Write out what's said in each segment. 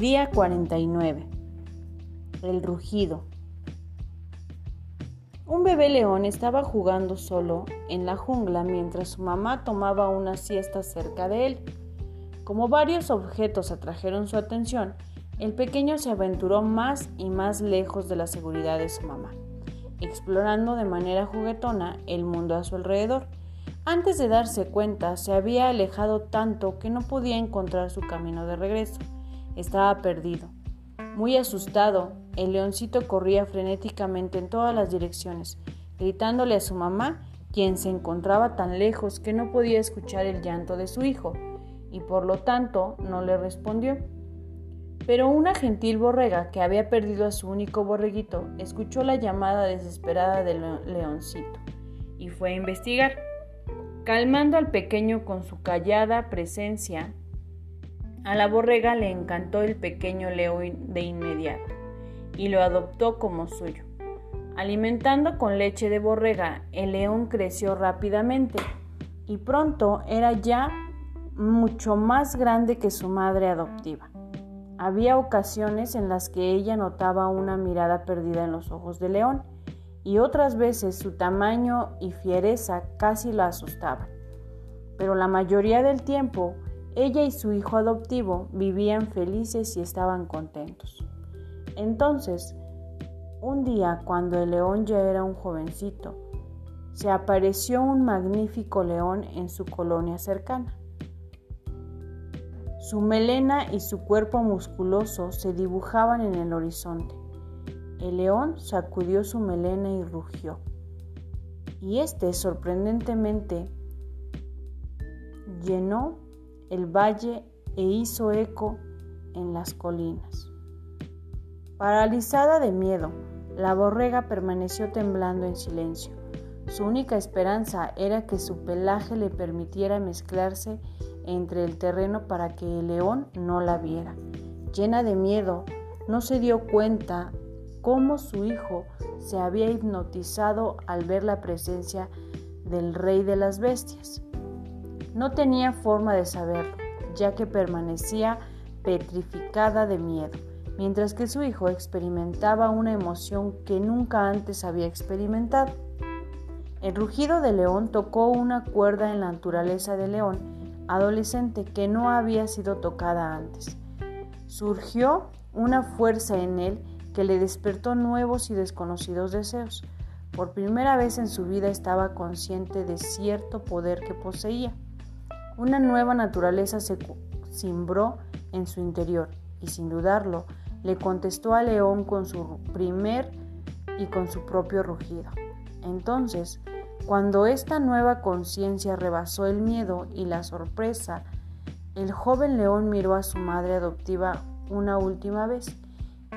Día 49. El rugido. Un bebé león estaba jugando solo en la jungla mientras su mamá tomaba una siesta cerca de él. Como varios objetos atrajeron su atención, el pequeño se aventuró más y más lejos de la seguridad de su mamá, explorando de manera juguetona el mundo a su alrededor. Antes de darse cuenta, se había alejado tanto que no podía encontrar su camino de regreso. Estaba perdido. Muy asustado, el leoncito corría frenéticamente en todas las direcciones, gritándole a su mamá, quien se encontraba tan lejos que no podía escuchar el llanto de su hijo, y por lo tanto no le respondió. Pero una gentil borrega que había perdido a su único borreguito escuchó la llamada desesperada del leoncito y fue a investigar. Calmando al pequeño con su callada presencia, a la borrega le encantó el pequeño león de inmediato y lo adoptó como suyo. Alimentando con leche de borrega, el león creció rápidamente y pronto era ya mucho más grande que su madre adoptiva. Había ocasiones en las que ella notaba una mirada perdida en los ojos del león y otras veces su tamaño y fiereza casi la asustaban. Pero la mayoría del tiempo ella y su hijo adoptivo vivían felices y estaban contentos. Entonces, un día cuando el león ya era un jovencito, se apareció un magnífico león en su colonia cercana. Su melena y su cuerpo musculoso se dibujaban en el horizonte. El león sacudió su melena y rugió. Y este sorprendentemente llenó el valle e hizo eco en las colinas. Paralizada de miedo, la borrega permaneció temblando en silencio. Su única esperanza era que su pelaje le permitiera mezclarse entre el terreno para que el león no la viera. Llena de miedo, no se dio cuenta cómo su hijo se había hipnotizado al ver la presencia del rey de las bestias. No tenía forma de saberlo, ya que permanecía petrificada de miedo, mientras que su hijo experimentaba una emoción que nunca antes había experimentado. El rugido del león tocó una cuerda en la naturaleza del león adolescente que no había sido tocada antes. Surgió una fuerza en él que le despertó nuevos y desconocidos deseos. Por primera vez en su vida estaba consciente de cierto poder que poseía. Una nueva naturaleza se cimbró en su interior y sin dudarlo le contestó al león con su primer y con su propio rugido. Entonces, cuando esta nueva conciencia rebasó el miedo y la sorpresa, el joven león miró a su madre adoptiva una última vez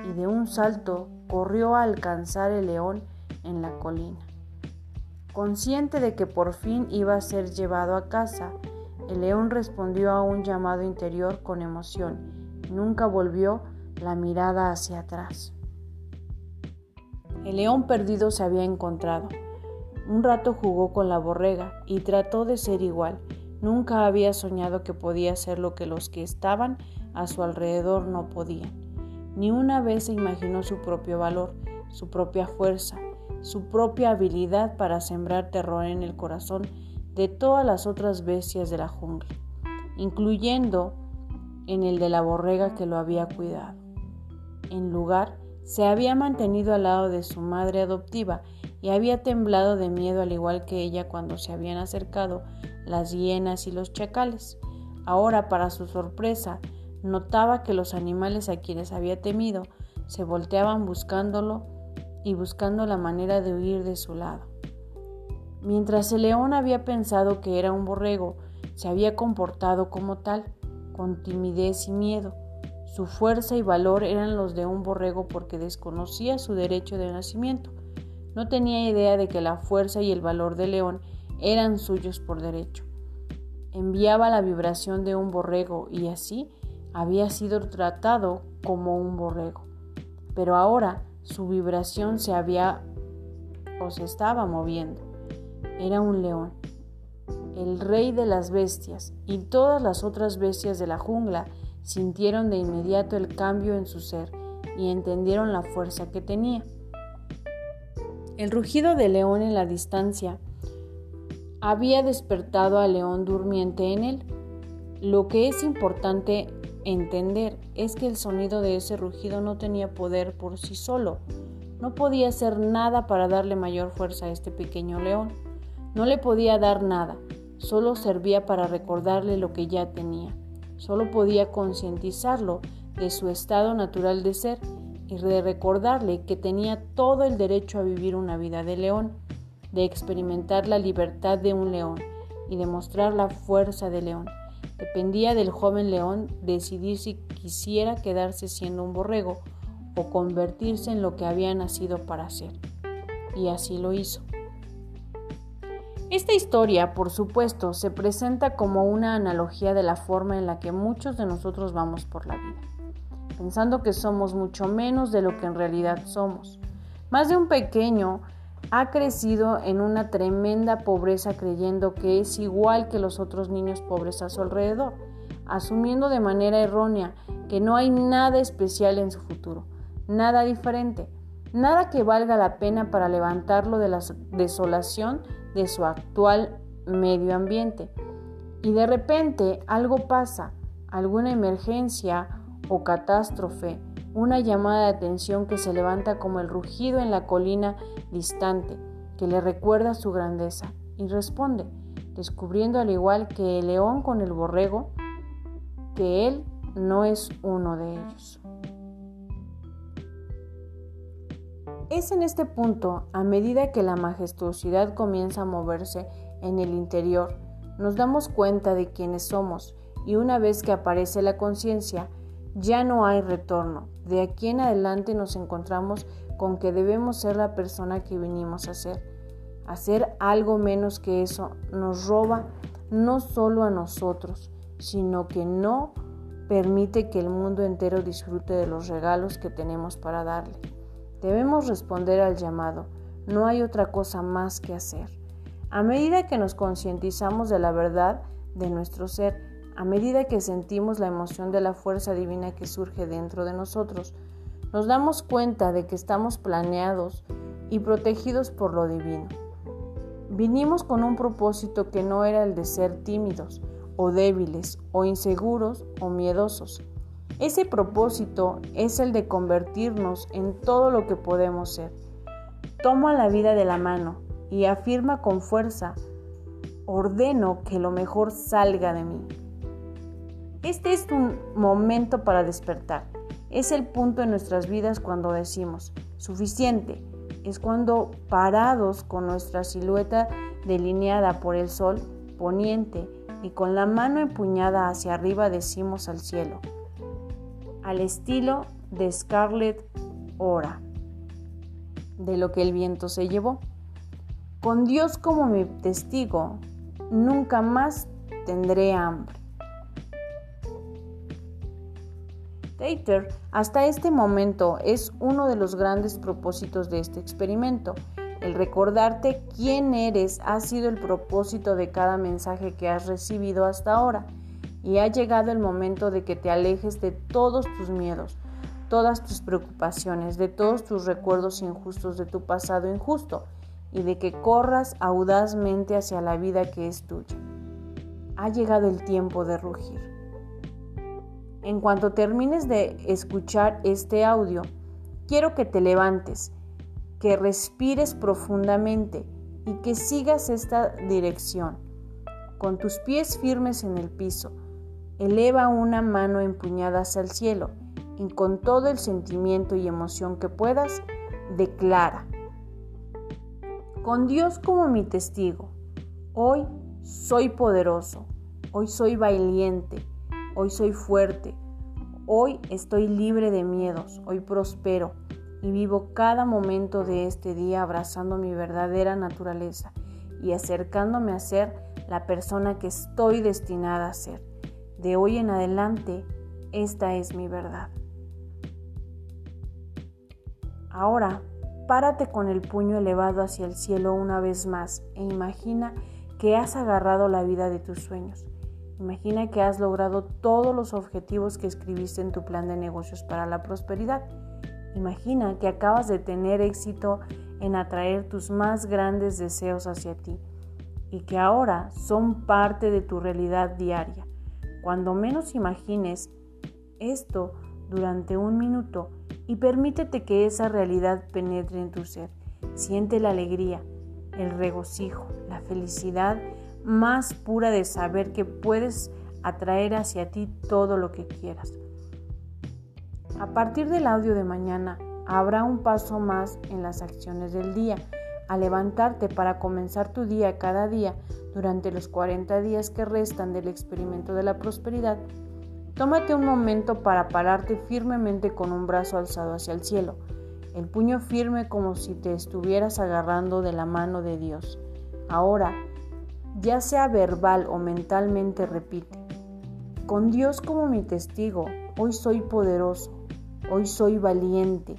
y de un salto corrió a alcanzar el león en la colina. Consciente de que por fin iba a ser llevado a casa, el león respondió a un llamado interior con emoción nunca volvió la mirada hacia atrás. El león perdido se había encontrado. Un rato jugó con la borrega y trató de ser igual. Nunca había soñado que podía ser lo que los que estaban a su alrededor no podían. Ni una vez se imaginó su propio valor, su propia fuerza, su propia habilidad para sembrar terror en el corazón de todas las otras bestias de la jungla, incluyendo en el de la borrega que lo había cuidado. En lugar, se había mantenido al lado de su madre adoptiva y había temblado de miedo al igual que ella cuando se habían acercado las hienas y los chacales. Ahora, para su sorpresa, Notaba que los animales a quienes había temido se volteaban buscándolo y buscando la manera de huir de su lado. Mientras el león había pensado que era un borrego, se había comportado como tal, con timidez y miedo. Su fuerza y valor eran los de un borrego porque desconocía su derecho de nacimiento. No tenía idea de que la fuerza y el valor del león eran suyos por derecho. Enviaba la vibración de un borrego y así había sido tratado como un borrego, pero ahora su vibración se había o se estaba moviendo. Era un león, el rey de las bestias, y todas las otras bestias de la jungla sintieron de inmediato el cambio en su ser y entendieron la fuerza que tenía. El rugido de león en la distancia había despertado al león durmiente en él. Lo que es importante entender es que el sonido de ese rugido no tenía poder por sí solo. No podía hacer nada para darle mayor fuerza a este pequeño león. No le podía dar nada, solo servía para recordarle lo que ya tenía. Solo podía concientizarlo de su estado natural de ser y de recordarle que tenía todo el derecho a vivir una vida de león, de experimentar la libertad de un león y de mostrar la fuerza de león. Dependía del joven león decidir si quisiera quedarse siendo un borrego o convertirse en lo que había nacido para ser. Y así lo hizo. Esta historia, por supuesto, se presenta como una analogía de la forma en la que muchos de nosotros vamos por la vida, pensando que somos mucho menos de lo que en realidad somos. Más de un pequeño ha crecido en una tremenda pobreza creyendo que es igual que los otros niños pobres a su alrededor, asumiendo de manera errónea que no hay nada especial en su futuro, nada diferente, nada que valga la pena para levantarlo de la desolación de su actual medio ambiente. Y de repente algo pasa, alguna emergencia o catástrofe, una llamada de atención que se levanta como el rugido en la colina distante, que le recuerda su grandeza, y responde, descubriendo al igual que el león con el borrego, que él no es uno de ellos. Es en este punto, a medida que la majestuosidad comienza a moverse en el interior, nos damos cuenta de quiénes somos y una vez que aparece la conciencia, ya no hay retorno. De aquí en adelante nos encontramos con que debemos ser la persona que vinimos a ser. Hacer algo menos que eso nos roba no solo a nosotros, sino que no permite que el mundo entero disfrute de los regalos que tenemos para darle. Debemos responder al llamado, no hay otra cosa más que hacer. A medida que nos concientizamos de la verdad de nuestro ser, a medida que sentimos la emoción de la fuerza divina que surge dentro de nosotros, nos damos cuenta de que estamos planeados y protegidos por lo divino. Vinimos con un propósito que no era el de ser tímidos o débiles o inseguros o miedosos. Ese propósito es el de convertirnos en todo lo que podemos ser. Toma la vida de la mano y afirma con fuerza, ordeno que lo mejor salga de mí. Este es un momento para despertar. Es el punto en nuestras vidas cuando decimos, suficiente. Es cuando parados con nuestra silueta delineada por el sol poniente y con la mano empuñada hacia arriba decimos al cielo, al estilo de Scarlett Ora, de lo que el viento se llevó. Con Dios como mi testigo, nunca más tendré hambre. Tater, hasta este momento, es uno de los grandes propósitos de este experimento. El recordarte quién eres ha sido el propósito de cada mensaje que has recibido hasta ahora y ha llegado el momento de que te alejes de todos tus miedos, todas tus preocupaciones, de todos tus recuerdos injustos de tu pasado injusto y de que corras audazmente hacia la vida que es tuya. Ha llegado el tiempo de rugir. En cuanto termines de escuchar este audio, quiero que te levantes, que respires profundamente y que sigas esta dirección, con tus pies firmes en el piso Eleva una mano empuñada hacia el cielo y con todo el sentimiento y emoción que puedas, declara, con Dios como mi testigo, hoy soy poderoso, hoy soy valiente, hoy soy fuerte, hoy estoy libre de miedos, hoy prospero y vivo cada momento de este día abrazando mi verdadera naturaleza y acercándome a ser la persona que estoy destinada a ser. De hoy en adelante, esta es mi verdad. Ahora, párate con el puño elevado hacia el cielo una vez más e imagina que has agarrado la vida de tus sueños. Imagina que has logrado todos los objetivos que escribiste en tu plan de negocios para la prosperidad. Imagina que acabas de tener éxito en atraer tus más grandes deseos hacia ti y que ahora son parte de tu realidad diaria. Cuando menos imagines esto durante un minuto y permítete que esa realidad penetre en tu ser. Siente la alegría, el regocijo, la felicidad más pura de saber que puedes atraer hacia ti todo lo que quieras. A partir del audio de mañana habrá un paso más en las acciones del día. Al levantarte para comenzar tu día cada día durante los 40 días que restan del experimento de la prosperidad, tómate un momento para pararte firmemente con un brazo alzado hacia el cielo, el puño firme como si te estuvieras agarrando de la mano de Dios. Ahora, ya sea verbal o mentalmente repite, con Dios como mi testigo, hoy soy poderoso, hoy soy valiente,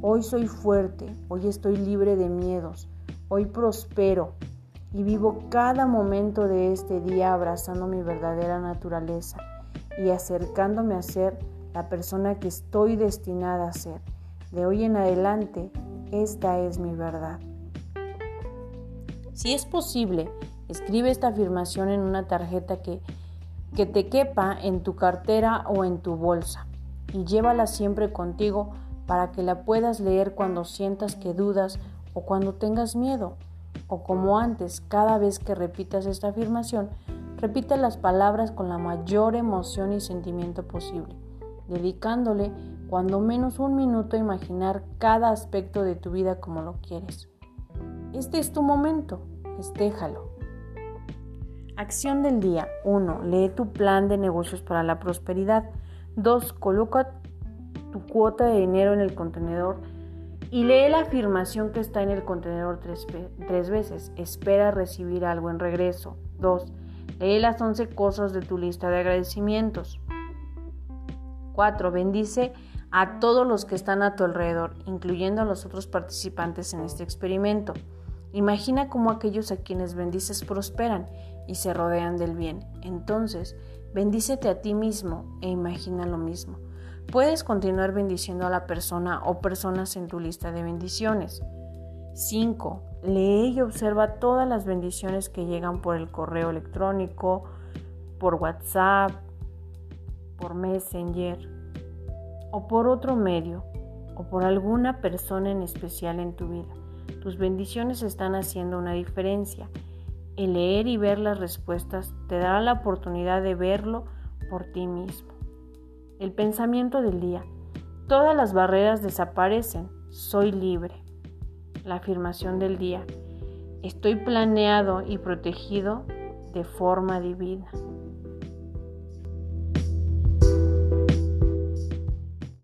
hoy soy fuerte, hoy estoy libre de miedos, hoy prospero y vivo cada momento de este día abrazando mi verdadera naturaleza y acercándome a ser la persona que estoy destinada a ser. De hoy en adelante, esta es mi verdad. Si es posible, Escribe esta afirmación en una tarjeta que, que te quepa en tu cartera o en tu bolsa y llévala siempre contigo para que la puedas leer cuando sientas que dudas o cuando tengas miedo. O como antes, cada vez que repitas esta afirmación, repite las palabras con la mayor emoción y sentimiento posible, dedicándole cuando menos un minuto a imaginar cada aspecto de tu vida como lo quieres. Este es tu momento, estéjalo. Acción del día. 1. Lee tu plan de negocios para la prosperidad. 2. Coloca tu cuota de dinero en el contenedor y lee la afirmación que está en el contenedor tres, veces. Espera recibir algo en regreso. 2. Lee las 11 cosas de tu lista de agradecimientos. 4. Bendice a todos los que están a tu alrededor, incluyendo a los otros participantes en este experimento. Imagina cómo aquellos a quienes bendices prosperan y se rodean del bien. Entonces, bendícete a ti mismo e imagina lo mismo. Puedes continuar bendiciendo a la persona o personas en tu lista de bendiciones. 5. Lee y observa todas las bendiciones que llegan por el correo electrónico, por WhatsApp, por Messenger o por otro medio o por alguna persona en especial en tu vida. Tus bendiciones están haciendo una diferencia el leer y ver las respuestas te dará la oportunidad de verlo por ti mismo. El pensamiento del día. Todas las barreras desaparecen. Soy libre. La afirmación del día. Estoy planeado y protegido de forma divina.